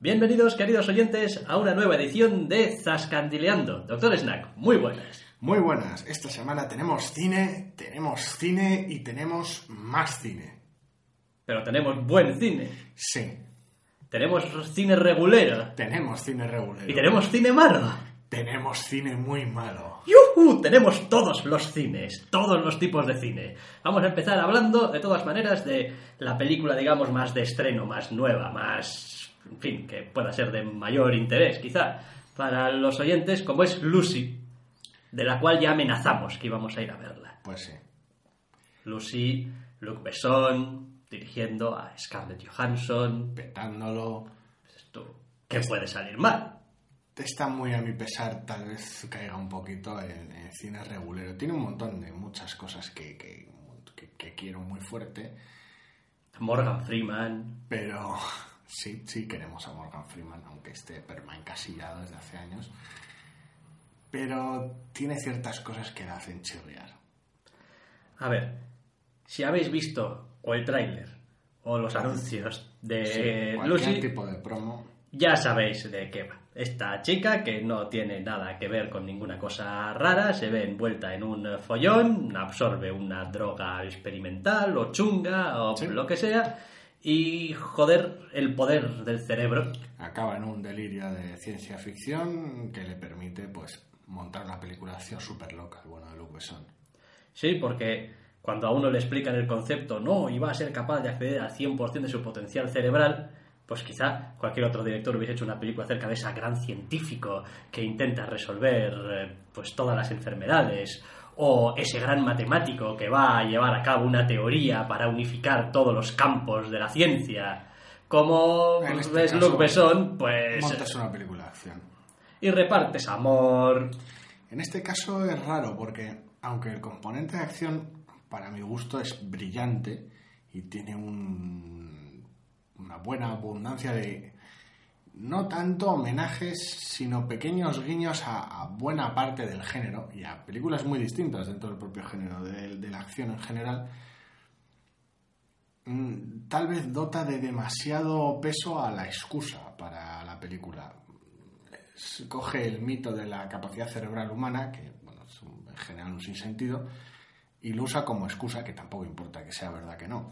Bienvenidos, queridos oyentes, a una nueva edición de Zascandileando. Doctor Snack, muy buenas. Muy buenas. Esta semana tenemos cine, tenemos cine y tenemos más cine. Pero tenemos buen cine. Sí, Tenemos cine regulero. tenemos cine regular. Y tenemos cine malo. Tenemos cine muy malo. ¡Yujú! Tenemos todos los cines, todos los tipos de cine. Vamos a empezar hablando, de todas maneras, de la película, digamos, más de estreno, más nueva, más. En fin, que pueda ser de mayor interés, quizá, para los oyentes, como es Lucy, de la cual ya amenazamos que íbamos a ir a verla. Pues sí. Lucy, Luc Besson, dirigiendo a Scarlett Johansson. Petándolo. Esto, ¿Qué puede salir mal? Está muy a mi pesar, tal vez caiga un poquito en, en cine regulero. Tiene un montón de muchas cosas que, que, que- que quiero muy fuerte, Morgan Freeman. pero sí, sí queremos a Morgan Freeman, aunque esté perma encasillado desde hace años. Pero tiene ciertas cosas que la hacen chirriar. A ver, si habéis visto o el tráiler o los anuncios de Sí, Lucy, tipo de promo. ya sabéis de qué va. Esta chica que no tiene nada que ver con ninguna cosa rara, se ve envuelta en un follón, absorbe una droga experimental o chunga o Sí. lo que sea y joder el poder del cerebro acaba en un delirio de ciencia ficción que le permite pues montar una película de acción súper loca, el bueno de Luc Besson. Sí, porque cuando a uno le explican el concepto, no, y va a ser capaz de acceder al 100% de su potencial cerebral, pues quizá cualquier otro director hubiese hecho una película acerca de ese gran científico que intenta resolver eh, pues todas las enfermedades, o ese gran matemático que va a llevar a cabo una teoría para unificar todos los campos de la ciencia. Como este ves caso, Luc Besson, pues... Montas una película de acción. Y repartes amor, En este caso es raro porque aunque el componente de acción para mi gusto es brillante y tiene un- una buena abundancia de no tanto homenajes sino pequeños guiños a, buena parte del género y a películas muy distintas dentro del propio género de, la acción en general mm, tal vez dota de demasiado peso a la excusa para la película se coge el mito de la capacidad cerebral humana, que bueno, es en general un sinsentido, y lo usa como excusa, que tampoco importa que sea verdad que no.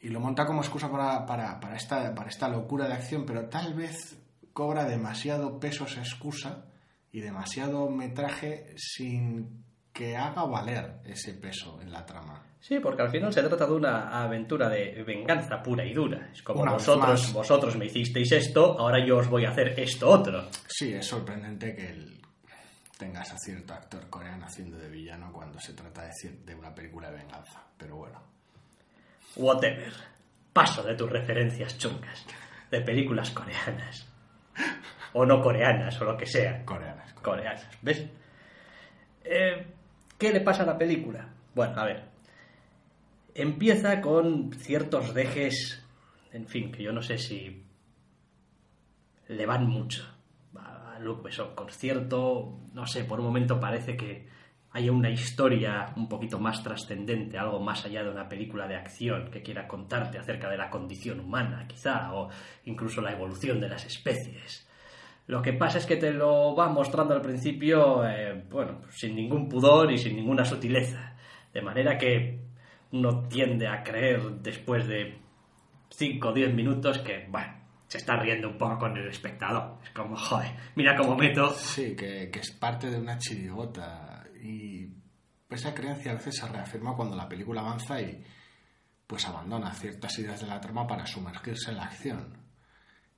Y lo monta como excusa para, para, para esta, para esta locura de acción, pero tal vez cobra demasiado peso esa excusa y demasiado metraje sin que haga valer ese peso en la trama. Sí, porque al final se trata de una aventura de venganza pura y dura. Es como Una vosotros, me hicisteis esto, ahora yo os voy a hacer esto otro. Sí, es sorprendente que el- tengas a cierto actor coreano haciendo de villano cuando se trata de, de una película de venganza, pero bueno. Whatever. Paso de tus referencias chungas. De películas coreanas. O no coreanas, o lo que sea. Coreanas. Coreanas. ¿Ves? Eh, ¿Qué le pasa a la película? Bueno, a ver. Empieza con ciertos dejes, en fin, que yo no sé si le van mucho a Luc Besson. Con cierto, no sé, por un momento parece que haya una historia un poquito más trascendente, algo más allá de una película de acción que quiera contarte acerca de la condición humana, quizá, o incluso la evolución de las especies. Lo que pasa es que te lo va mostrando al principio, eh, bueno, sin ningún pudor y sin ninguna sutileza. De manera que uno tiende a creer después de 5 o 10 minutos que, bueno, se está riendo un poco con el espectador. Es como, joder, mira cómo meto. Sí, que, que es parte de una chirigota y esa creencia a veces se reafirma cuando la película avanza y pues abandona ciertas ideas de la trama para sumergirse en la acción.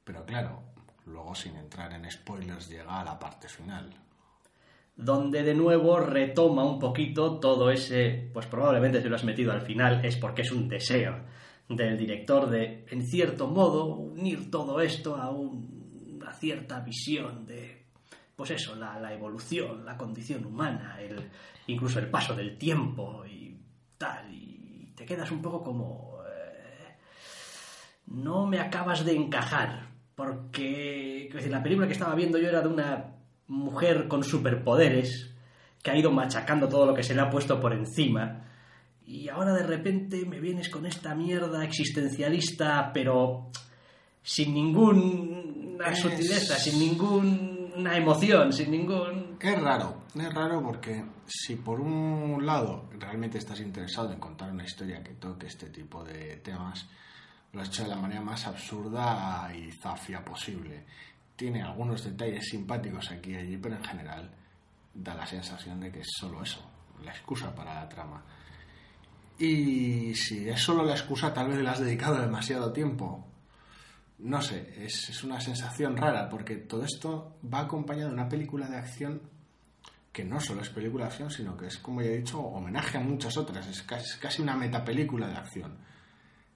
Pero claro, luego sin entrar en spoilers llega a la parte final. donde de nuevo retoma un poquito todo ese, pues probablemente si lo has metido al final es porque es un deseo del director de, en cierto modo, unir todo esto a una cierta visión de, pues eso, la, la evolución, la condición humana, el, incluso el paso del tiempo y tal, y te quedas un poco como... eh, no me acabas de encajar, porque decir, la película que estaba viendo yo era de una mujer con superpoderes que ha ido machacando todo lo que se le ha puesto por encima. Y ahora de repente me vienes con esta mierda existencialista, pero sin ninguna Es- sutileza, sin ninguna emoción, sin ningún... Es raro, es raro porque si por un lado realmente estás interesado en contar una historia que toque este tipo de temas, lo has hecho de la manera más absurda y zafia posible. Tiene algunos detalles simpáticos aquí y allí, pero en general da la sensación de que es solo eso, la excusa para la trama. Y si es solo la excusa, tal vez le has dedicado demasiado tiempo. No sé, es, es una sensación rara porque todo esto va acompañado de una película de acción que no solo es película de acción, sino que es, como ya he dicho, homenaje a muchas otras. Es casi, es casi una metapelícula de acción.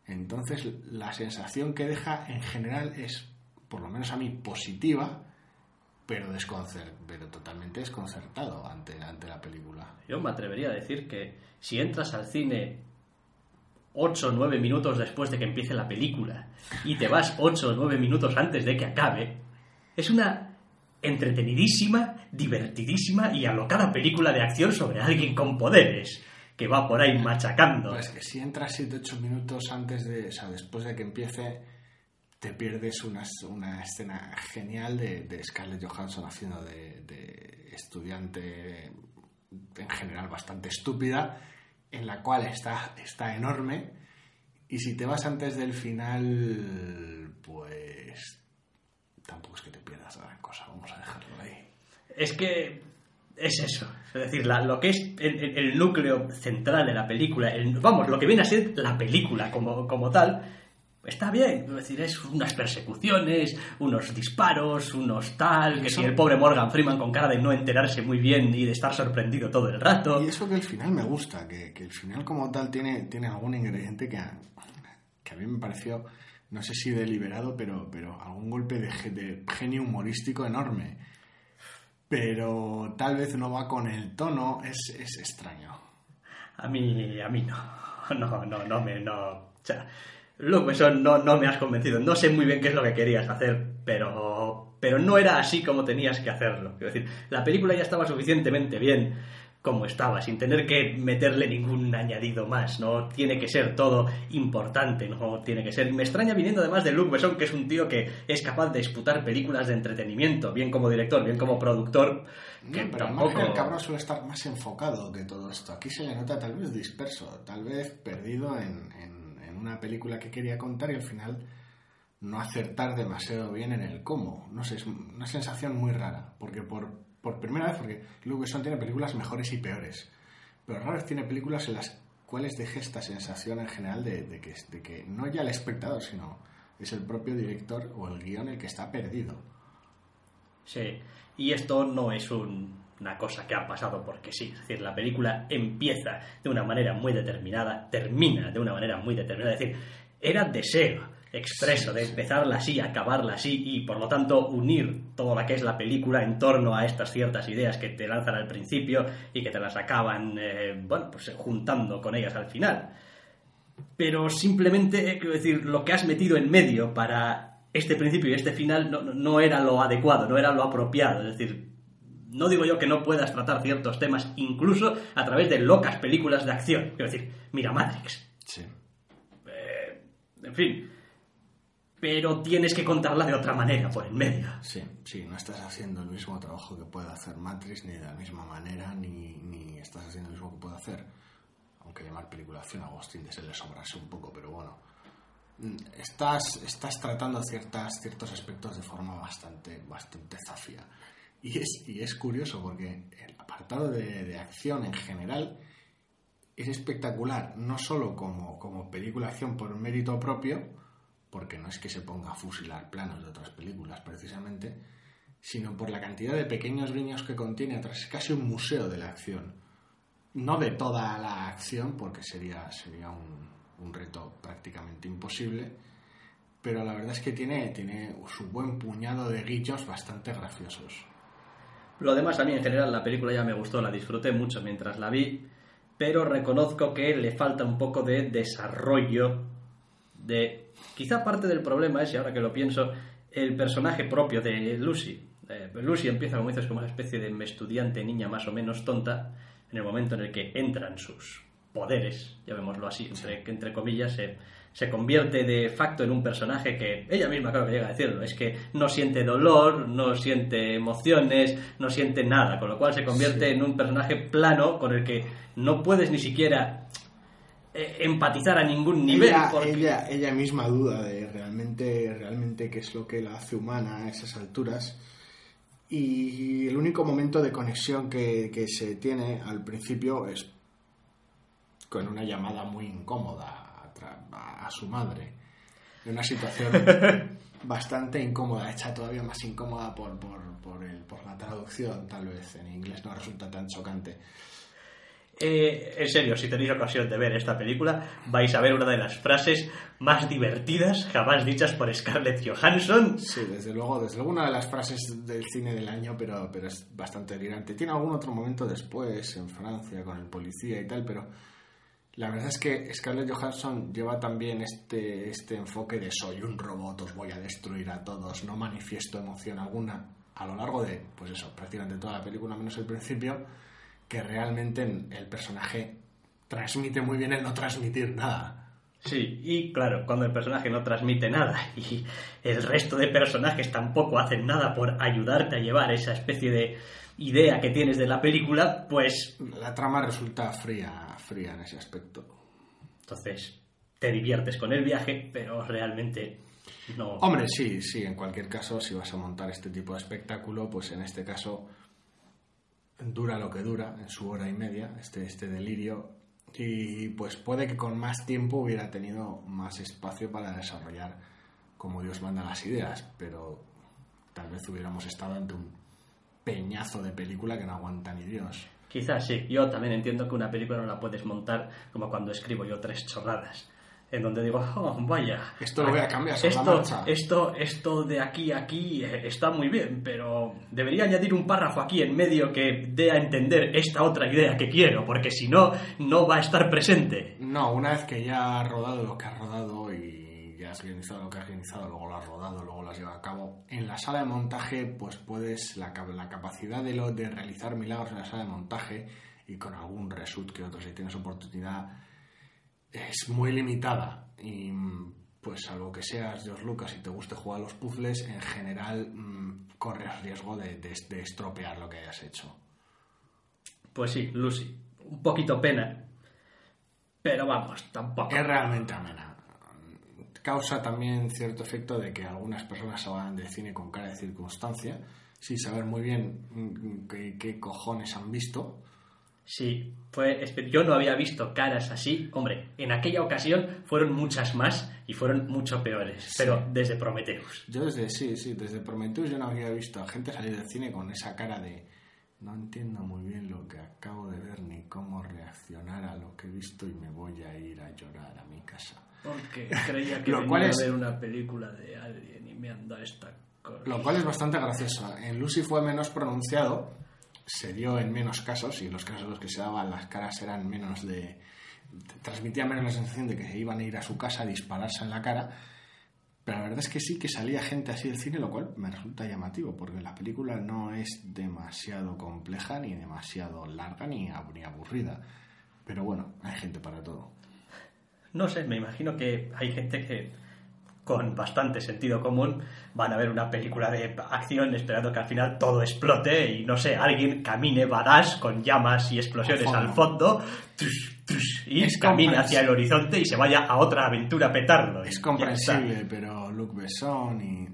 Entonces, la sensación que deja en general es, por lo menos a mí, positiva, pero, pero totalmente desconcertado ante, ante la película. Yo me atrevería a decir que si entras al cine 8 o 9 minutos después de que empiece la película y te vas 8 o 9 minutos antes de que acabe, es una entretenidísima, divertidísima y alocada película de acción sobre alguien con poderes que va por ahí machacando. No, es que si entras 7-8 minutos antes de, o sea, después de que empiece, te pierdes una, una escena genial de, de Scarlett Johansson haciendo de, de estudiante en general bastante estúpida, en la cual está, está enorme. Y si te vas antes del final, pues tampoco es que te pierdas gran cosa, vamos a dejarlo ahí. Es que es eso. Es decir, la- lo que es el, núcleo central de la película, el- vamos, lo que viene a ser la película como, como tal, está bien. Es decir, es unas persecuciones, unos disparos, unos tal, que si el pobre Morgan Freeman con cara de no enterarse muy bien y de estar sorprendido todo el rato. Y eso que el final me gusta, que, el final como tal tiene, tiene algún ingrediente que a, que a mí me pareció, no sé si deliberado, pero, pero algún golpe de, de genio humorístico enorme. Pero tal vez no va con el tono, es, es extraño. A mí, a mí no. No, no, no me, no. O sea, no, no me has convencido. No sé muy bien qué es lo que querías hacer, pero, pero no era así como tenías que hacerlo. Quiero decir, la película ya estaba suficientemente bien como estaba, sin tener que meterle ningún añadido más. No tiene que ser todo importante, no tiene que ser. Me extraña viniendo además de Luke Besson, que es un tío que es capaz de disputar películas de entretenimiento, bien como director, bien como productor. Que No, pero al tampoco... el cabrón suele estar más enfocado que todo esto. Aquí se le nota tal vez disperso, tal vez perdido en, en- en una película que quería contar y al final no acertar demasiado bien en el cómo. No sé, es una sensación muy rara. Porque por, por primera vez, porque Besson tiene películas mejores y peores. Pero rara vez tiene películas en las cuales deje esta sensación en general de, de que, de que no ya el espectador, sino es el propio director o el guion el que está perdido. Sí, y esto no es un- una cosa que ha pasado porque sí. Es decir, la película empieza de una manera muy determinada, termina de una manera muy determinada. Es decir, era deseo expreso de empezarla así, acabarla así y por lo tanto unir todo lo que es la película en torno a estas ciertas ideas que te lanzan al principio y que te las acaban, eh, bueno, pues eh, juntando con ellas al final pero simplemente, eh, quiero decir, lo que has metido en medio para este principio y este final no, no- no era lo adecuado, no era lo apropiado. Es decir, no digo yo que no puedas tratar ciertos temas incluso a través de locas películas de acción. Quiero decir, mira Matrix. Sí. Eh, en fin. Pero tienes que contarla de otra manera por en medio. Sí, sí, no estás haciendo el mismo trabajo que puede hacer Matrix, ni de la misma manera, ni, ni estás haciendo lo mismo que puede hacer. Aunque llamar película acción a Agustín de se le sobrase un poco, pero bueno. Mm, Estás, estás tratando ciertas, ciertos aspectos de forma bastante, bastante zafia. Y es, y es curioso porque el apartado de, de acción en general es espectacular, no solo como, como película acción por mérito propio, porque no es que se ponga a fusilar planos de otras películas precisamente, sino por la cantidad de pequeños guiños que contiene, atrás es casi un museo de la acción. No de toda la acción, porque sería, sería un, un reto prácticamente imposible, pero la verdad es que tiene, tiene su buen puñado de guiños bastante graciosos. Lo demás a mí en general la película ya me gustó, la disfruté mucho mientras la vi, pero reconozco que le falta un poco de desarrollo de... Quizá parte del problema es, y ahora que lo pienso, el personaje propio de Lucy. Eh, Lucy empieza, como dices, como una especie de estudiante, niña más o menos tonta, en el momento en el que entran sus poderes, llamémoslo así, entre, entre comillas, se, se convierte de facto en un personaje que ella misma creo que llega a decirlo, es que no siente dolor, no siente emociones, no siente nada, con lo cual se convierte en un personaje plano con el que no puedes ni siquiera empatizar a ningún nivel. Ella, porque- ella, ella misma duda de realmente, realmente qué es lo que la hace humana a esas alturas. Y el único momento de conexión que, que se tiene al principio es con una llamada muy incómoda a su madre. En una situación bastante incómoda, hecha todavía más incómoda por, por, por, el- por la traducción, tal vez. En inglés no resulta tan chocante. Eh, en serio, si tenéis ocasión de ver esta película, vais a ver una de las frases más divertidas jamás dichas por Scarlett Johansson. Sí, desde luego, desde luego una de las frases del cine del año, pero, pero es bastante delirante. Tiene algún otro momento después en Francia con el policía y tal, pero la verdad es que Scarlett Johansson lleva también este, este enfoque de soy un robot, os voy a destruir a todos, no manifiesto emoción alguna a lo largo de, pues eso, prácticamente toda la película, menos el principio, que realmente el personaje transmite muy bien el no transmitir nada. Sí, y claro, cuando el personaje no transmite nada y el resto de personajes tampoco hacen nada por ayudarte a llevar esa especie de idea que tienes de la película, pues La trama resulta fría, fría en ese aspecto. entonces te diviertes con el viaje, pero realmente no... Hombre, sí, sí, en cualquier caso, si vas a montar este tipo de espectáculo, pues en este caso dura lo que dura, en su hora y media, este, este delirio, y pues puede que con más tiempo hubiera tenido más espacio para desarrollar como Dios manda las ideas, pero tal vez hubiéramos estado ante un peñazo de película que no aguanta ni Dios. Quizás sí, yo también entiendo que una película no la puedes montar como cuando escribo yo tres chorradas. En donde digo, oh, vaya. Esto lo voy a cambiar sobre la esto, marcha. Esto, esto de aquí a aquí eh, está muy bien, pero debería añadir un párrafo aquí en medio que dé a entender esta otra idea que quiero, porque si no, no va a estar presente. No, una vez que ya has rodado lo que has rodado y ya has guionizado lo que has guionizado, luego lo has rodado, luego lo has llevado a cabo, en la sala de montaje pues puedes, la, la capacidad de, lo, de realizar milagros en la sala de montaje y con algún reshoot que otro si tienes oportunidad es muy limitada y mm, pues salvo que seas George Lucas y te guste jugar a los puzzles, en general mm, corres riesgo de, de- de estropear lo que hayas hecho. Pues sí, Lucy, un poquito pena, pero vamos, tampoco. Es realmente amena. Causa también cierto efecto de que algunas personas se van del cine con cara de circunstancia, sin saber muy bien mm, qué, qué cojones han visto. Sí, fue, yo no había visto caras así. Hombre, en aquella ocasión fueron muchas más y fueron mucho peores, pero desde Prometheus. Yo desde, sí, sí, desde Prometheus yo no había visto a gente salir del cine con esa cara de no entiendo muy bien lo que acabo de ver ni cómo reaccionar a lo que he visto y me voy a ir a llorar a mi casa. Porque creía que Lo venía cual a es- ver una película de alguien y me han dado esta cosa. Lo cual es bastante gracioso. En Lucy fue menos pronunciado, se dio en menos casos, y en los casos en los que se daban las caras eran menos de. transmitía menos la sensación de que se iban a ir a su casa a dispararse en la cara. Pero la verdad es que sí que salía gente así del cine, lo cual me resulta llamativo, porque la película no es demasiado compleja, ni demasiado larga, ni, ab- ni aburrida. Pero bueno, hay gente para todo. No sé, me imagino que hay gente que con bastante sentido común van a ver una película de acción esperando que al final todo explote y no sé, alguien camine badass con llamas y explosiones Al fondo. al y Es camine hacia el horizonte y se vaya a otra aventura y Es comprensible, pero Luc Besson y.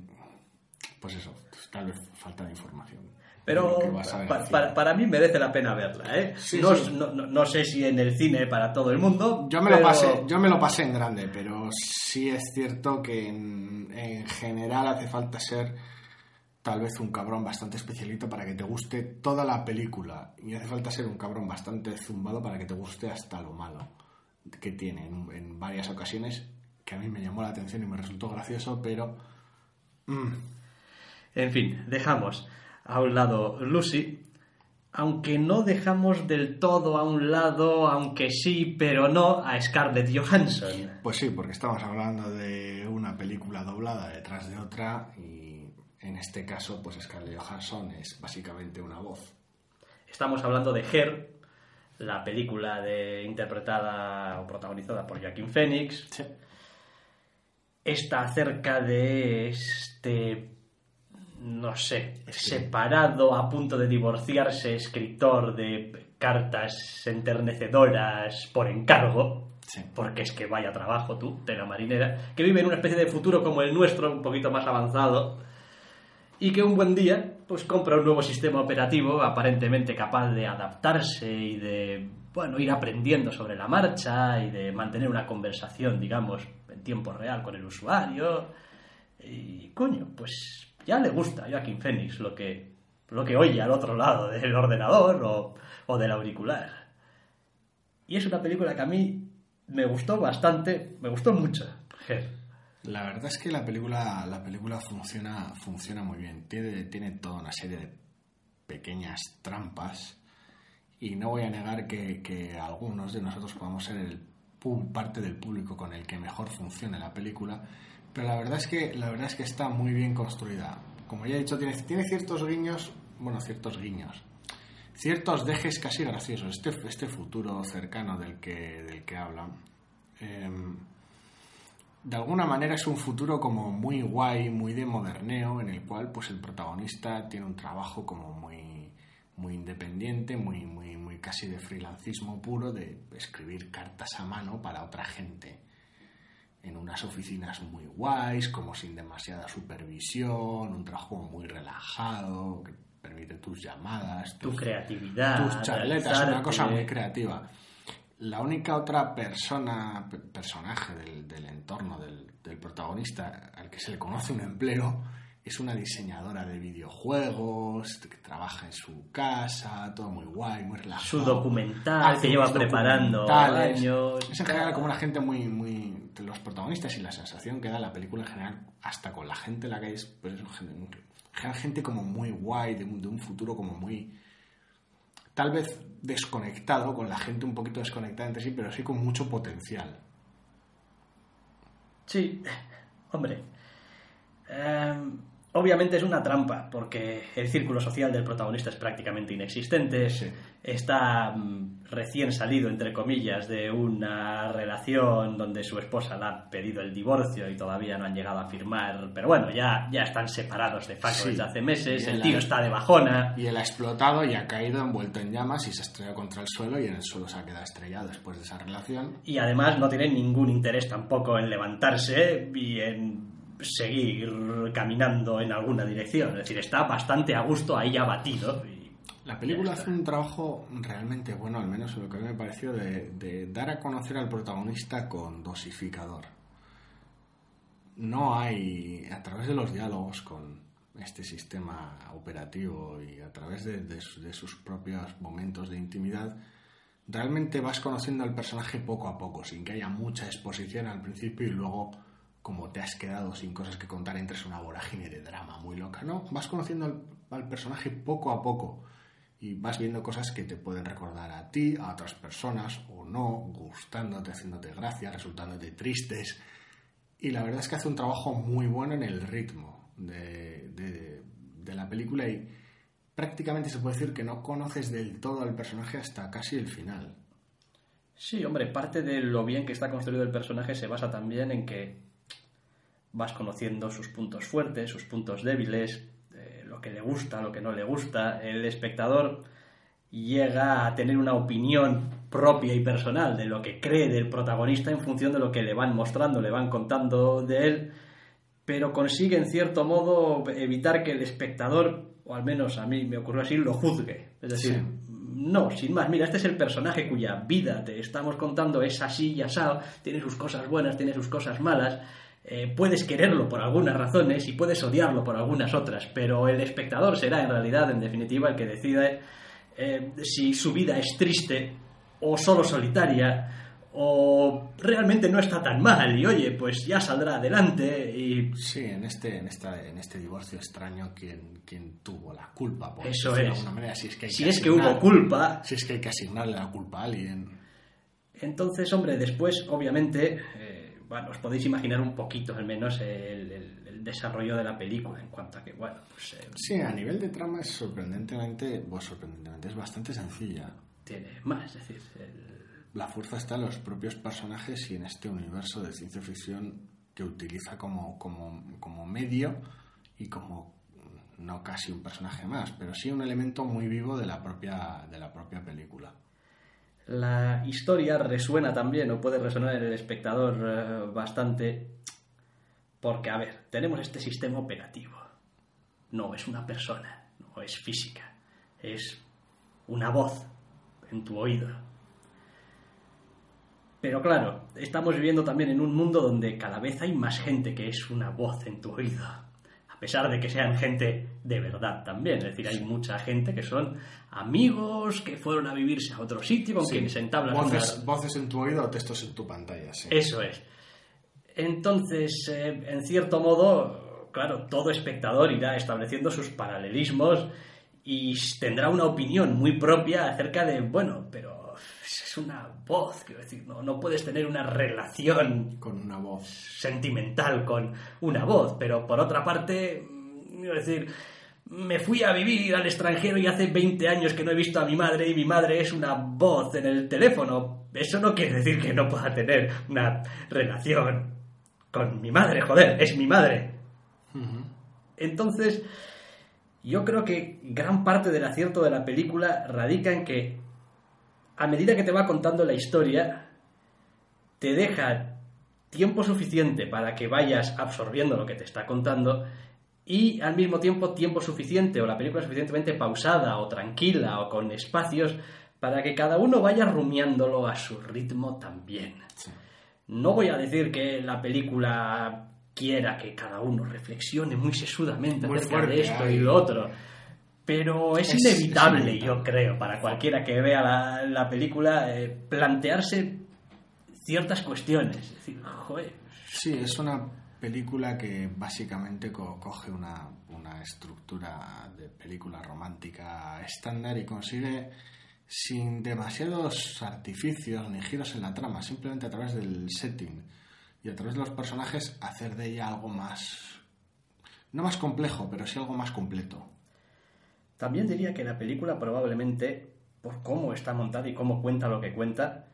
Pues eso, tal vez falta de información. Pero para, para mí merece la pena verla, ¿eh? Sí, no, sí. no- no- no sé si en el cine para todo el mundo. Yo me, lo pasé, yo me lo pasé en grande, pero sí es cierto que en, en general hace falta ser tal vez un cabrón bastante especialito para que te guste toda la película. Y hace falta ser un cabrón bastante zumbado para que te guste hasta lo malo. que tiene en, en varias ocasiones que a mí me llamó la atención y me resultó gracioso, pero... mm, En fin, dejamos a un lado Lucy, aunque no dejamos del todo a un lado, aunque sí, pero no, a Scarlett Johansson. Pues sí, porque estamos hablando de una película doblada detrás de otra y en este caso, pues Scarlett Johansson es básicamente una voz. Estamos hablando de Her, la película de, interpretada o protagonizada por Joaquin Phoenix. Está acerca de este, no sé, separado, a punto de divorciarse, escritor de cartas enternecedoras por encargo. Sí. Porque es que vaya trabajo tú, tela marinera, que vive en una especie de futuro como el nuestro, un poquito más avanzado, y que un buen día pues compra un nuevo sistema operativo aparentemente capaz de adaptarse y de bueno ir aprendiendo sobre la marcha y de mantener una conversación digamos en tiempo real con el usuario y coño pues ya le gusta a Joaquin Phoenix lo que lo que oye al otro lado del ordenador o, o del auricular y es una película que a mí me gustó bastante me gustó mucho. La verdad es que la película, la película funciona, funciona muy bien. Tiene, tiene toda una serie de pequeñas trampas y no voy a negar que, que algunos de nosotros podamos ser el, parte del público con el que mejor funcione la película, pero la verdad es que, la verdad es que está muy bien construida. Como ya he dicho, tiene, tiene ciertos guiños, bueno, ciertos guiños, ciertos dejes casi graciosos. Este, este futuro cercano del que, del que hablan. em, de alguna manera es un futuro como muy guay, muy de moderneo, en el cual pues el protagonista tiene un trabajo como muy, muy independiente, muy, muy, muy casi de freelancismo puro, de escribir cartas a mano para otra gente. En unas oficinas muy guays, como sin demasiada supervisión, un trabajo muy relajado, que permite tus llamadas, tu tus- creatividad tus charletas, una cosa muy creativa. La única otra persona, pe- personaje del, del entorno del, del protagonista al que se le conoce un empleo es una diseñadora de videojuegos que trabaja en su casa, todo muy guay, muy relajado. su documental que lleva preparando años. Es en general como una gente muy, muy. Los protagonistas y la sensación que da la película en general, hasta con la gente la que es, pues es gente, gente como muy guay, de un, de un futuro como muy. Tal vez desconectado, con la gente un poquito desconectada entre sí, pero sí con mucho potencial. Sí, hombre. Em, obviamente es una trampa, porque el círculo social del protagonista es prácticamente inexistente. Sí. Está mm, recién salido, entre comillas, de una relación donde su esposa le ha pedido el divorcio y todavía no han llegado a firmar. Pero bueno, ya, ya están separados de facto Sí. desde hace meses. Y El tío ha- está de bajona. Y él ha explotado y ha caído envuelto en llamas y se ha estrellado contra el suelo y en el suelo se ha quedado estrellado después de esa relación. y además no tiene ningún interés tampoco en levantarse y en seguir caminando en alguna dirección. Es decir, está bastante a gusto ahí abatido. Y La película hace un trabajo realmente bueno, al menos en lo que a mí me pareció, de, de dar a conocer al protagonista con dosificador. No hay, a través de los diálogos con este sistema operativo y a través de, de su- de sus propios momentos de intimidad, realmente vas conociendo al personaje poco a poco, sin que haya mucha exposición al principio y luego, como te has quedado sin cosas que contar, entres en una vorágine de drama muy loca. No, vas conociendo al, personaje poco a poco y vas viendo cosas que te pueden recordar a ti, a otras personas o no, gustándote, haciéndote gracia, resultándote tristes. Y la verdad es que hace un trabajo muy bueno en el ritmo de- de la película y prácticamente se puede decir que no conoces del todo al personaje hasta casi el final. Sí, hombre, parte de lo bien que está construido el personaje se basa también en que vas conociendo sus puntos fuertes, sus puntos débiles, eh, lo que le gusta, lo que no le gusta. El espectador llega a tener una opinión propia y personal de lo que cree del protagonista en función de lo que le van mostrando, le van contando de él, pero consigue en cierto modo evitar que el espectador, o al menos a mí me ocurrió así, lo juzgue. Es decir, Sí. no, sin más, mira, este es el personaje cuya vida te estamos contando, es así y asado, tiene sus cosas buenas, tiene sus cosas malas, eh, puedes quererlo por algunas razones y puedes odiarlo por algunas otras, pero el espectador será en realidad, en definitiva, el que decide eh, si su vida es triste o solo solitaria o realmente no está tan mal y oye, pues ya saldrá adelante y... Sí, en este, en esta, en este divorcio extraño, quien tuvo la culpa, por Eso decirlo de es. alguna manera, si es que, hay Si que es que hubo culpa, Si es que hay que asignarle la culpa a alguien. Entonces, hombre, después, obviamente, eh, bueno, os podéis imaginar un poquito al menos el, el- el desarrollo de la película en cuanto a que, bueno, pues eh, Sí, a nivel de trama es sorprendentemente, pues sorprendentemente, es bastante sencilla. tiene más, es decir, el- La fuerza está en los propios personajes y en este universo de ciencia ficción que utiliza como, como, como medio y como no casi un personaje más, pero sí un elemento muy vivo de la propia, de la propia película. La historia resuena también, o puede resonar en el espectador eh, bastante, porque, a ver, tenemos este sistema operativo. No es una persona, no es física, es una voz en tu oído. Pero claro, estamos viviendo también en un mundo donde cada vez hay más gente que es una voz en tu oído. A pesar de que sean gente de verdad también. Es decir, hay mucha gente que son amigos, que fueron a vivirse a otro sitio, con Sí, quienes entablan voces, una- voces en tu oído o textos en tu pantalla, sí. Eso es. Entonces, eh, en cierto modo, claro, todo espectador irá estableciendo sus paralelismos y tendrá una opinión muy propia acerca de, bueno, pero es una voz, quiero decir, no, no puedes tener una relación Con una voz. sentimental con una voz, pero por otra parte, mm, quiero decir, me fui a vivir al extranjero y hace 20 años que no he visto a mi madre y mi madre es una voz en el teléfono. Eso no quiere decir que no pueda tener una relación con mi madre, joder, es mi madre. Entonces, yo creo que gran parte del acierto de la película radica en que a medida que te va contando la historia, te deja tiempo suficiente para que vayas absorbiendo lo que te está contando y al mismo tiempo tiempo suficiente o la película suficientemente pausada o tranquila o con espacios para que cada uno vaya rumiándolo a su ritmo también. Sí. No voy a decir que la película quiera que cada uno reflexione muy sesudamente Muy acerca fuerte, de esto y lo otro. Pero es, Es- inevitable, es yo creo, para cualquiera que vea la, la película, eh, plantearse ciertas cuestiones. Es decir, joder, Sí, es una película que básicamente co- coge una, una estructura de película romántica estándar y consigue sin demasiados artificios ni giros en la trama, simplemente a través del setting y a través de los personajes hacer de ella algo más, no más complejo, pero sí algo más completo. También diría que la película probablemente, por cómo está montada y cómo cuenta lo que cuenta,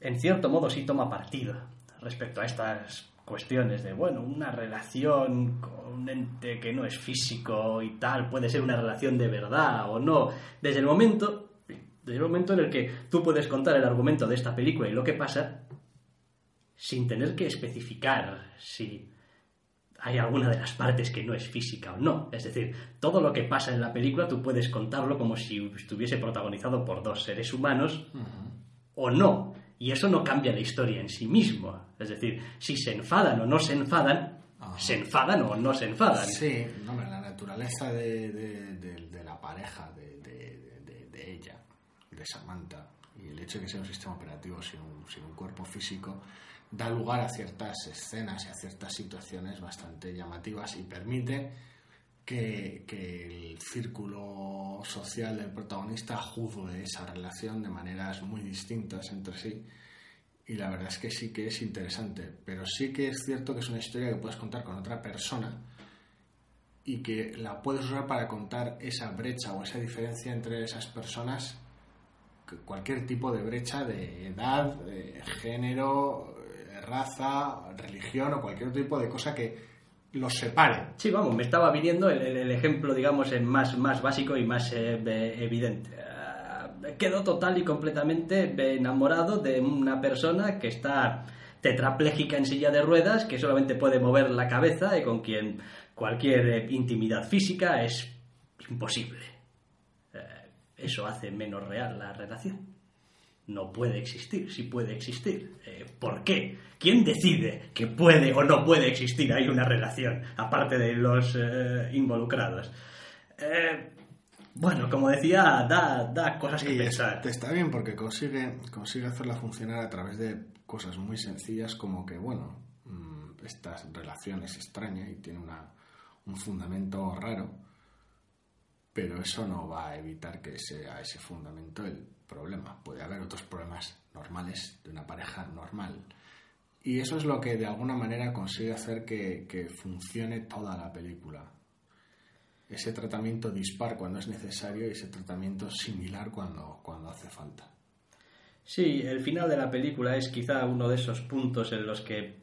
en cierto modo sí toma partido respecto a estas cuestiones de, bueno, una relación con un ente que no es físico y tal, puede ser una relación de verdad o no. Desde el momento, desde el momento en el que tú puedes contar el argumento de esta película y lo que pasa, sin tener que especificar si hay alguna de las partes que no es física o no. Es decir, todo lo que pasa en la película tú puedes contarlo como si estuviese protagonizado por dos seres humanos o no. Y eso no cambia la historia en sí mismo. Es decir, si se enfadan o no se enfadan, se enfadan o no se enfadan. Sí, no, la naturaleza de, de- de- de la pareja, de, ella, de Samantha, y el hecho de que sea un sistema operativo sin un, sin un cuerpo físico, da lugar a ciertas escenas y a ciertas situaciones bastante llamativas y permite que, que el círculo social del protagonista juzgue esa relación de maneras muy distintas entre sí. Y la verdad es que sí que es interesante, pero sí que es cierto que es una historia que puedes contar con otra persona y que la puedes usar para contar esa brecha o esa diferencia entre esas personas, cualquier tipo de brecha de edad, de género, raza, religión o cualquier tipo de cosa que los separe. Sí, vamos, me estaba viniendo el, el- el ejemplo, digamos, en más, más básico y más eh, evidente. Ah, quedo total y completamente enamorado de una persona que está tetrapléjica en silla de ruedas, que solamente puede mover la cabeza y con quien cualquier eh, intimidad física es imposible. Eh, eso hace menos real la relación. No puede existir, sí puede existir. Eh, ¿Por qué? ¿Quién decide que puede o no puede existir ahí una relación, aparte de los eh, involucrados? Eh, bueno, como decía, da, da cosas que Y pensar. está- está bien porque consigue, consigue hacerla funcionar a través de cosas muy sencillas como que, bueno, mm, estas relaciones extrañas y tiene una, un fundamento raro, pero eso no va a evitar que sea ese fundamento el problema. Puede haber otros problemas normales de una pareja normal. Y eso es lo que de alguna manera consigue hacer que, que funcione toda la película. Ese tratamiento dispar cuando es necesario y ese tratamiento similar cuando, cuando hace falta. Sí, el final de la película es quizá uno de esos puntos en los que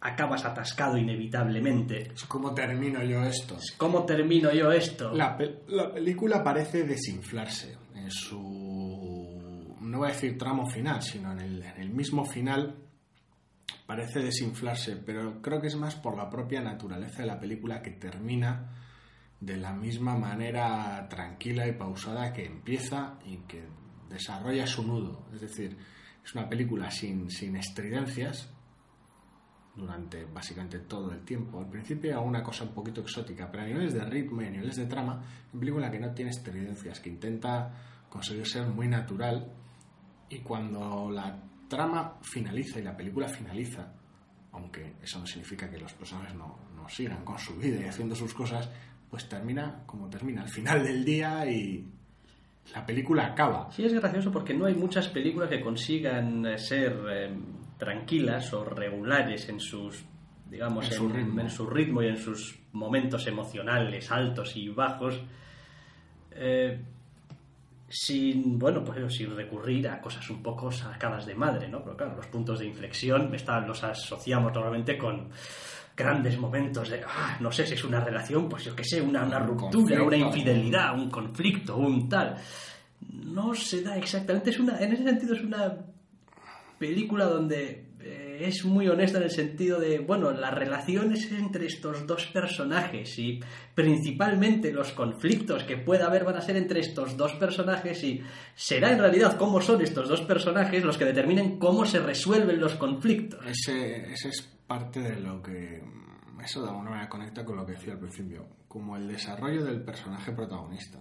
acabas atascado inevitablemente. Es como termino yo esto. ¿Cómo termino yo esto? La, pe- la película parece desinflarse en su, no voy a decir tramo final, sino en el, mismo final parece desinflarse, pero creo que es más por la propia naturaleza de la película que termina de la misma manera tranquila y pausada que empieza y que desarrolla su nudo. Es decir, es una película sin, sin estridencias, durante básicamente todo el tiempo. Al principio era una cosa un poquito exótica, pero a niveles de ritmo y a niveles de trama, es una película que no tiene estridencias, que intenta conseguir ser muy natural y cuando la trama finaliza y la película finaliza, aunque eso no significa que los personajes no, no sigan con su vida y haciendo sus cosas, pues termina como termina, al final del día y la película acaba. Sí, es gracioso porque no hay muchas películas que consigan eh, ser eh, tranquilas o regulares en sus, digamos, En en, su ritmo. en su ritmo y en sus momentos emocionales altos y bajos. eh, sin, bueno, pues sin recurrir a cosas un poco sacadas de madre, ¿no? Pero claro, los puntos de inflexión están, los asociamos normalmente con grandes momentos de, ah, no sé si es una relación, pues yo qué sé, una, una Un ruptura, una infidelidad, un conflicto, un tal. No se da exactamente, es una, en ese sentido es una película donde eh, es muy honesta en el sentido de, bueno, las relaciones entre estos dos personajes y principalmente los conflictos que pueda haber van a ser entre estos dos personajes y será en realidad cómo son estos dos personajes los que determinen cómo se resuelven los conflictos. Ese, ese es parte de lo que. Eso de alguna manera conecta con lo que decía al principio. Como el desarrollo del personaje protagonista.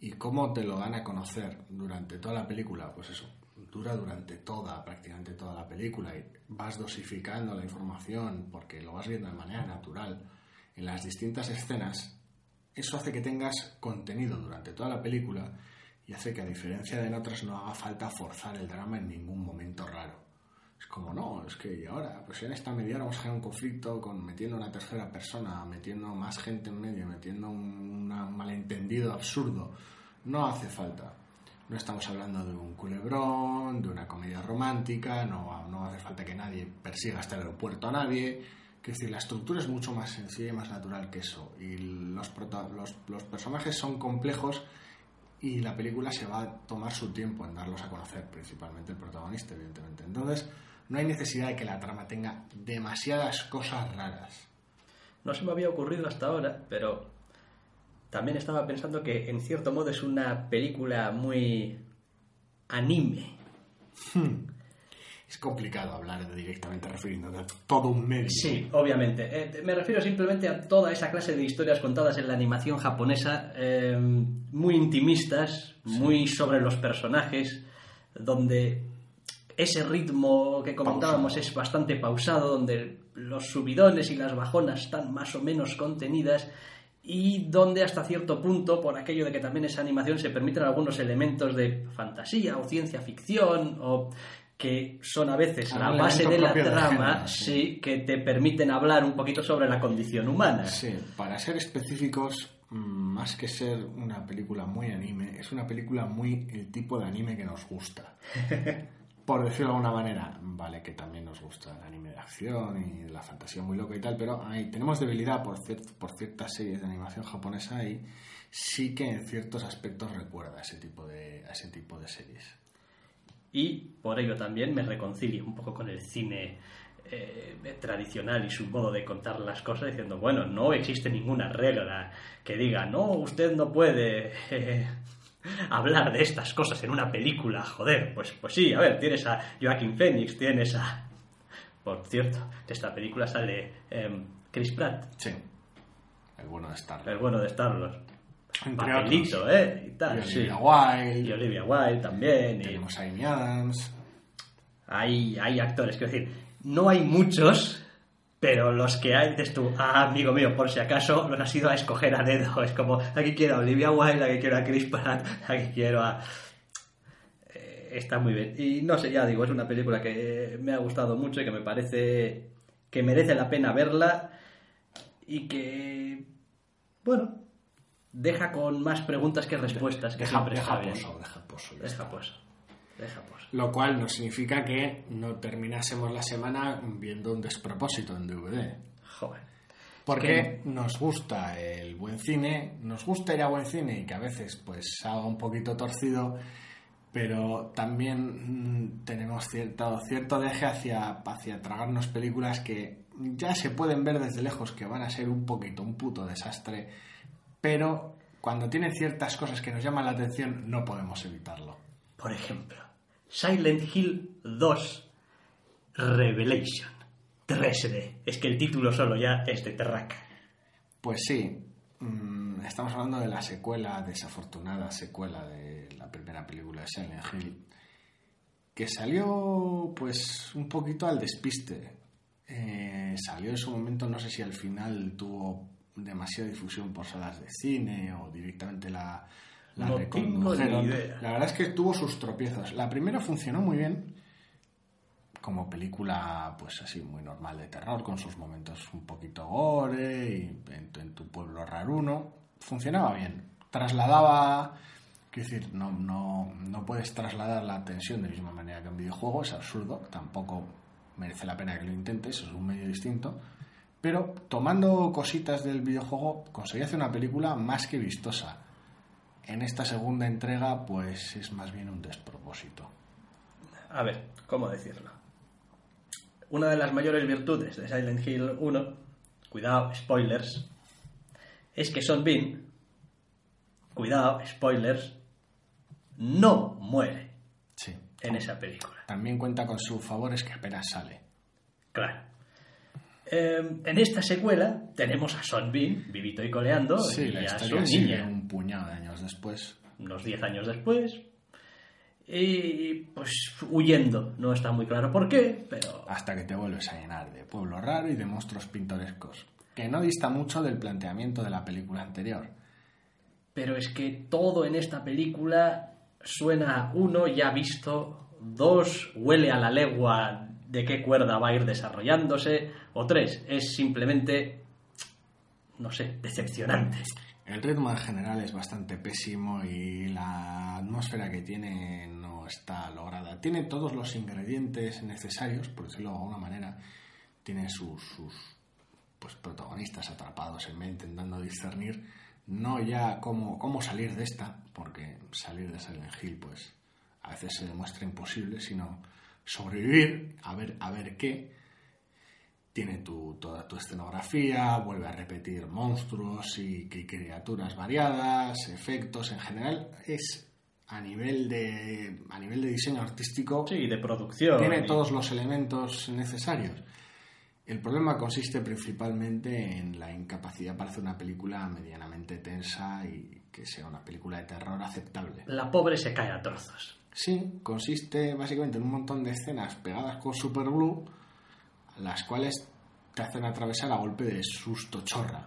Y cómo te lo dan a conocer durante toda la película. Pues eso, dura durante toda, prácticamente toda la película. Y vas dosificando la información porque lo vas viendo de manera natural en las distintas escenas. Eso hace que tengas contenido durante toda la película y hace que a diferencia de en otras no haga falta forzar el drama en ningún momento raro. Es como, no, es que y ahora, pues en esta media hora vamos a generar un conflicto con metiendo una tercera persona, metiendo más gente en medio, metiendo un malentendido absurdo. No hace falta. No estamos hablando de un culebrón, de una comedia romántica, no, no hace falta que nadie persiga hasta el aeropuerto a nadie. Es decir, la estructura es mucho más sencilla y más natural que eso. Y los, los, los personajes son complejos y la película se va a tomar su tiempo en darlos a conocer, principalmente el protagonista, evidentemente. Entonces, no hay necesidad de que la trama tenga demasiadas cosas raras. No se me había ocurrido hasta ahora, pero también estaba pensando que en cierto modo es una película muy anime. Es complicado hablar de directamente refiriéndote a todo un medio. Sí, obviamente. Eh, me refiero simplemente a toda esa clase de historias contadas en la animación japonesa, eh, muy intimistas, muy sobre los personajes, donde ese ritmo que comentábamos Pausado. es bastante pausado, donde los subidones y las bajonas están más o menos contenidas y donde hasta cierto punto, por aquello de que también esa animación se permiten algunos elementos de fantasía o ciencia ficción o que son a veces la base de la trama, género, sí. sí, que te permiten hablar un poquito sobre la condición humana. Sí, para ser específicos, mm, más que ser una película muy anime, es una película muy el tipo de anime que nos gusta. Por decirlo de alguna manera, vale que también nos gusta el anime de acción y la fantasía muy loca y tal, pero ahí tenemos debilidad por, por ciertas series de animación japonesa y sí que en ciertos aspectos recuerda a ese tipo de, ese tipo de series. y por ello también me reconcilio un poco con el cine eh, tradicional y su modo de contar las cosas diciendo, bueno, no existe ninguna regla que diga, no, usted no puede eh, hablar de estas cosas en una película, joder, pues, pues sí, a ver, tienes a Joaquin Phoenix, tienes a... Por cierto, de esta película sale em, Chris Pratt, Sí, el bueno de Star. el bueno de Star Wars. Entre papelito, otros. ¿eh? Y tal, Y sí. Olivia Wilde. Y Olivia Wilde también. y- Tenemos a Amy Adams. hay, hay actores, quiero decir, no hay muchos, pero los que hay, dices tú, ah, amigo mío, por si acaso, los has ido a escoger a dedo. Es como, aquí quiero a Olivia Wilde, aquí quiero a Chris Pratt, aquí quiero a... Eh, está muy bien. Y no sé, ya digo, es una película que me ha gustado mucho y que me parece que merece la pena verla y que, bueno, deja con más preguntas que respuestas, que Deja, siempre deja pozo, deja pozo. Deja. Lo cual no significa que no terminásemos la semana viendo un despropósito en DVD. Joder. Porque nos gusta el buen cine, nos gusta ir a buen cine y que a veces pues salga un poquito torcido, pero también mm, tenemos cierto, cierto deje hacia, hacia tragarnos películas que ya se pueden ver desde lejos que van a ser un poquito, un puto desastre, pero cuando tienen ciertas cosas que nos llaman la atención no podemos evitarlo. Por ejemplo, Silent Hill 2 Revelation 3D. Es que el título solo ya es de terraca. Pues sí, mm, estamos hablando de la secuela, desafortunada secuela de la primera película de Silent Hill, que salió pues un poquito al despiste. Eh, salió en su momento, no sé si al final tuvo demasiada difusión por salas de cine o directamente la, la No tengo ni idea. La verdad es que tuvo sus tropiezos. La primera funcionó muy bien, como película, pues así, muy normal de terror, con sus momentos un poquito gore y en, tu- en tu pueblo raruno. Funcionaba bien. Trasladaba. Quiero decir, no, no, no puedes trasladar la tensión de la misma manera que en videojuego, es absurdo. Tampoco merece la pena que lo intentes, es un medio distinto. Pero tomando cositas del videojuego, conseguí hacer una película más que vistosa. En esta segunda entrega, pues es más bien un despropósito. A ver, ¿cómo decirlo? Una de las mayores virtudes de Silent Hill 1, cuidado, spoilers, es que Son Bean, cuidado, spoilers, no muere Sí. en esa película. También cuenta con sus favores que apenas sale. Claro. Eh, en esta secuela tenemos a Son Bean, vivito y coleando, Sí, y a su niña, puñado de años después. unos 10 años después, y pues huyendo. No está muy claro por qué, pero Hasta que te vuelves a llenar de pueblo raro y de monstruos pintorescos. Que no dista mucho del planteamiento de la película anterior. Pero es que todo en esta película suena a uno ya visto, dos huele a la legua de qué cuerda va a ir desarrollándose, o tres es simplemente, no sé, decepcionante. El ritmo en general es bastante pésimo y la atmósfera que tiene no está lograda. Tiene todos los ingredientes necesarios, por decirlo de alguna manera. Tiene sus, sus pues, protagonistas atrapados en medio intentando discernir no ya cómo, cómo salir de esta, porque salir de Silent Hill pues a veces se demuestra imposible, sino sobrevivir, a ver, a ver qué tiene tu, toda tu escenografía, vuelve a repetir monstruos y, y criaturas variadas, efectos, en general es a nivel de a nivel de diseño artístico Sí, de producción. tiene y- todos los elementos necesarios. El problema consiste principalmente en la incapacidad para hacer una película medianamente tensa y que sea una película de terror aceptable. La pobre se cae a trozos. Sí, consiste básicamente en un montón de escenas pegadas con superglue, las cuales te hacen atravesar a golpe de susto chorra.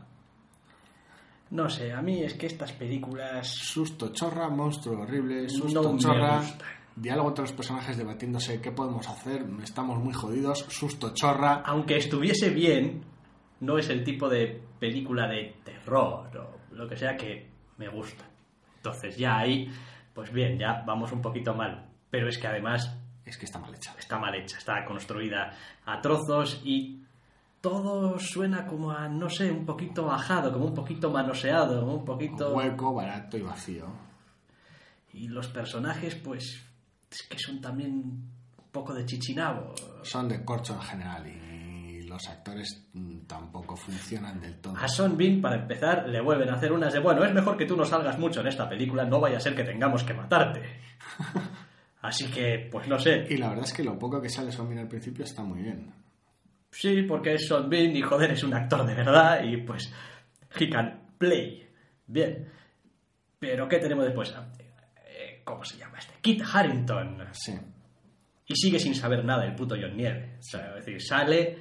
No sé, a mí es que estas películas... Susto chorra, monstruo horrible, susto No chorra, diálogo entre los personajes debatiéndose qué podemos hacer, estamos muy jodidos, susto chorra. Aunque estuviese bien, no es el tipo de película de terror o lo que sea que me gusta. Entonces ya ahí, pues bien, ya vamos un poquito mal. Pero es que además Es que está mal hecha. está mal hecha, está construida a trozos y todo suena como a, no sé, un poquito bajado, como un poquito manoseado, como un poquito... Hueco, barato y vacío. Y los personajes, pues, es que son también un poco de chichinabo. Son de corcho en general y los actores tampoco funcionan del todo. A Son Bean, para empezar, le vuelven a hacer unas de, bueno, es mejor que tú no salgas mucho en esta película, no vaya a ser que tengamos que matarte. Así que, pues no sé. Y la verdad es que lo poco que sale Son al principio está muy bien. Sí, porque es Son Bean y joder, es un actor de verdad y pues he can play. Bien. Pero ¿qué tenemos después? Eh, ¿Cómo se llama este? Kit Harrington. Sí. Y sigue sin saber nada el puto John Nieve. O sea, es decir, sale,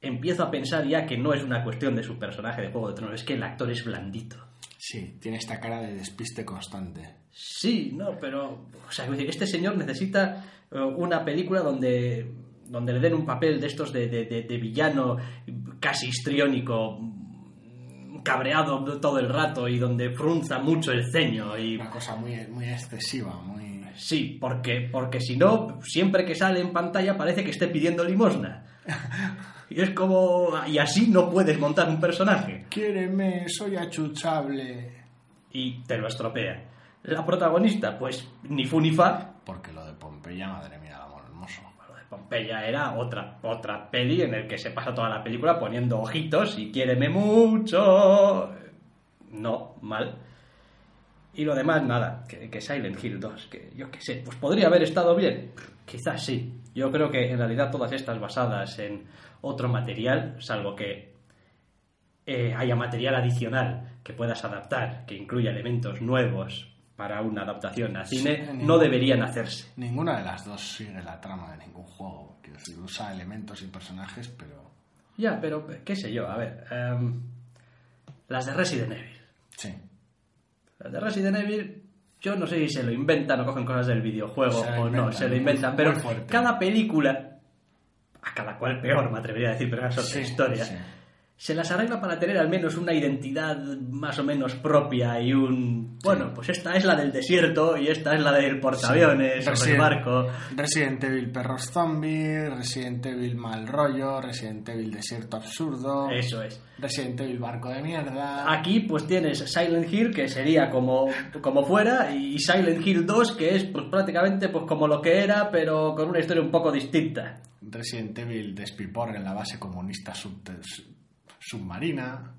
empiezo a pensar ya que no es una cuestión de su personaje de Juego de Tronos, es que el actor es blandito. Sí, tiene esta cara de despiste constante. Sí, no, pero. O sea, este señor necesita eh, una película donde, donde le den un papel de estos de, de- de- de villano casi histriónico, cabreado todo el rato y donde frunza mucho el ceño. Y Una cosa muy, muy excesiva, muy... sí, porque, porque si no, siempre que sale en pantalla parece que esté pidiendo limosna. Y es como. Y así no puedes montar un personaje. Quiéreme, soy achuchable. Y te lo estropea. La protagonista, pues ni fu ni fa. Porque lo de Pompeya, madre mía, el amor hermoso. Lo de Pompeya era otra, otra peli en el que se pasa toda la película poniendo ojitos y quiéreme mucho. No, mal. Y lo demás, nada, que, que Silent Hill 2, que yo qué sé, pues podría haber estado bien. Quizás sí. Yo creo que en realidad todas estas basadas en otro material, salvo que eh, haya material adicional que puedas adaptar, que incluya elementos nuevos para una adaptación a cine, Sí, no deberían hacerse. Ninguna de las dos sigue la trama de ningún juego. Decir, usa elementos y personajes, pero... Ya, pero qué sé yo, a ver. em, las de Resident Evil. Sí. Las de Resident Evil, yo no sé si se lo inventan o cogen cosas del videojuego o no, se lo inventan. pero fuerte. cada película, a cada cual peor, me atrevería a decir, pero es otra Sí, historia. sí. Se las arregla para tener al menos una identidad más o menos propia y un... Bueno, pues esta es la del desierto y esta es la del portaaviones o del Resident- barco. Resident Evil perros zombies, Resident Evil mal rollo, Resident Evil desierto absurdo, Eso es. Resident Evil barco de mierda. Aquí pues tienes Silent Hill que sería como, como fuera y Silent Hill 2 que es pues prácticamente pues como lo que era pero con una historia un poco distinta. Resident Evil despipor en la base comunista sub- submarina.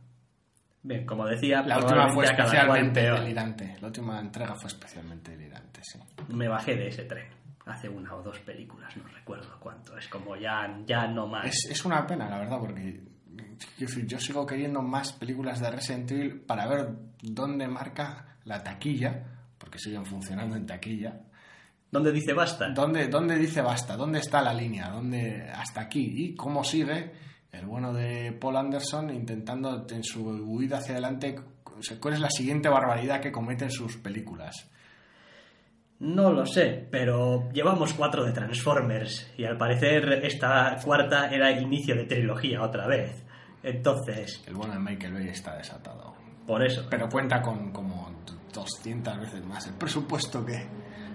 Bien, como decía, La última fue especialmente delirante. La última entrega fue especialmente delirante, sí. Me bajé de ese tren hace una o dos películas, no recuerdo cuánto. Es como ya, ya no más. Es, es una pena, la verdad, porque yo sigo queriendo más películas de Resident Evil para ver dónde marca la taquilla, porque siguen funcionando en taquilla. ¿Dónde dice basta? ¿Dónde, dónde dice basta? ¿Dónde está la línea? ¿Dónde hasta aquí? ¿Y cómo sigue el bueno de Paul Anderson intentando en su huida hacia adelante cuál es la siguiente barbaridad que comete en sus películas? No lo sé, pero llevamos cuatro de Transformers y al parecer esta cuarta era el inicio de trilogía otra vez. Entonces, El bueno de Michael Bay está desatado. por eso. Pero cuenta con como 200 veces más el presupuesto que...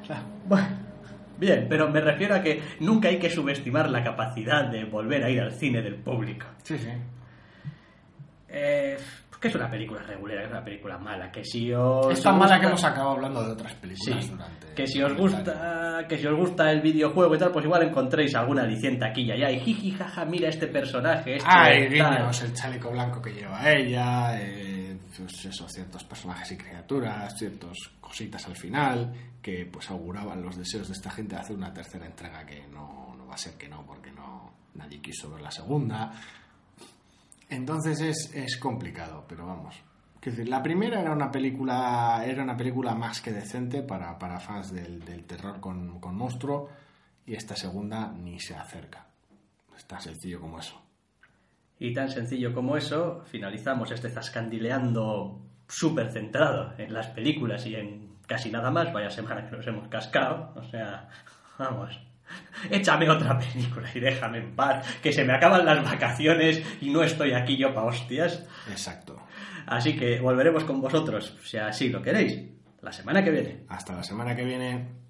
o sea, Bueno, bien, pero me refiero a que nunca hay que subestimar la capacidad de volver a ir al cine del público. sí, sí. Eh, que es una película regular, es una película mala. Que si os. Es tan mala gusta- que hemos acabado hablando de otras Sí, películas durante... que si os gusta que si os gusta el videojuego y tal, pues igual encontréis alguna aliciente aquí y allá. Y jiji, jaja, mira este personaje. Este Hay tal. guiños, el chaleco blanco que lleva ella, eh, eso, ciertos personajes y criaturas, ciertas cositas al final, que pues auguraban los deseos de esta gente de hacer una tercera entrega que no, no va a ser que no, porque no nadie quiso ver la segunda. Entonces es, es complicado, pero vamos. Decir, la primera era una película, era una película más que decente para, para fans del, del terror con, con monstruo, y esta segunda ni se acerca. Es tan sencillo como eso. Y tan sencillo como eso, finalizamos este zascandileando súper centrado en las películas y en casi nada más. Vaya semana que nos hemos cascado. O sea, vamos. Échame otra película y déjame en paz, que se me acaban las vacaciones y no estoy aquí yo pa' hostias. Exacto. Así que volveremos con vosotros, si así lo queréis, la semana que viene. Hasta la semana que viene.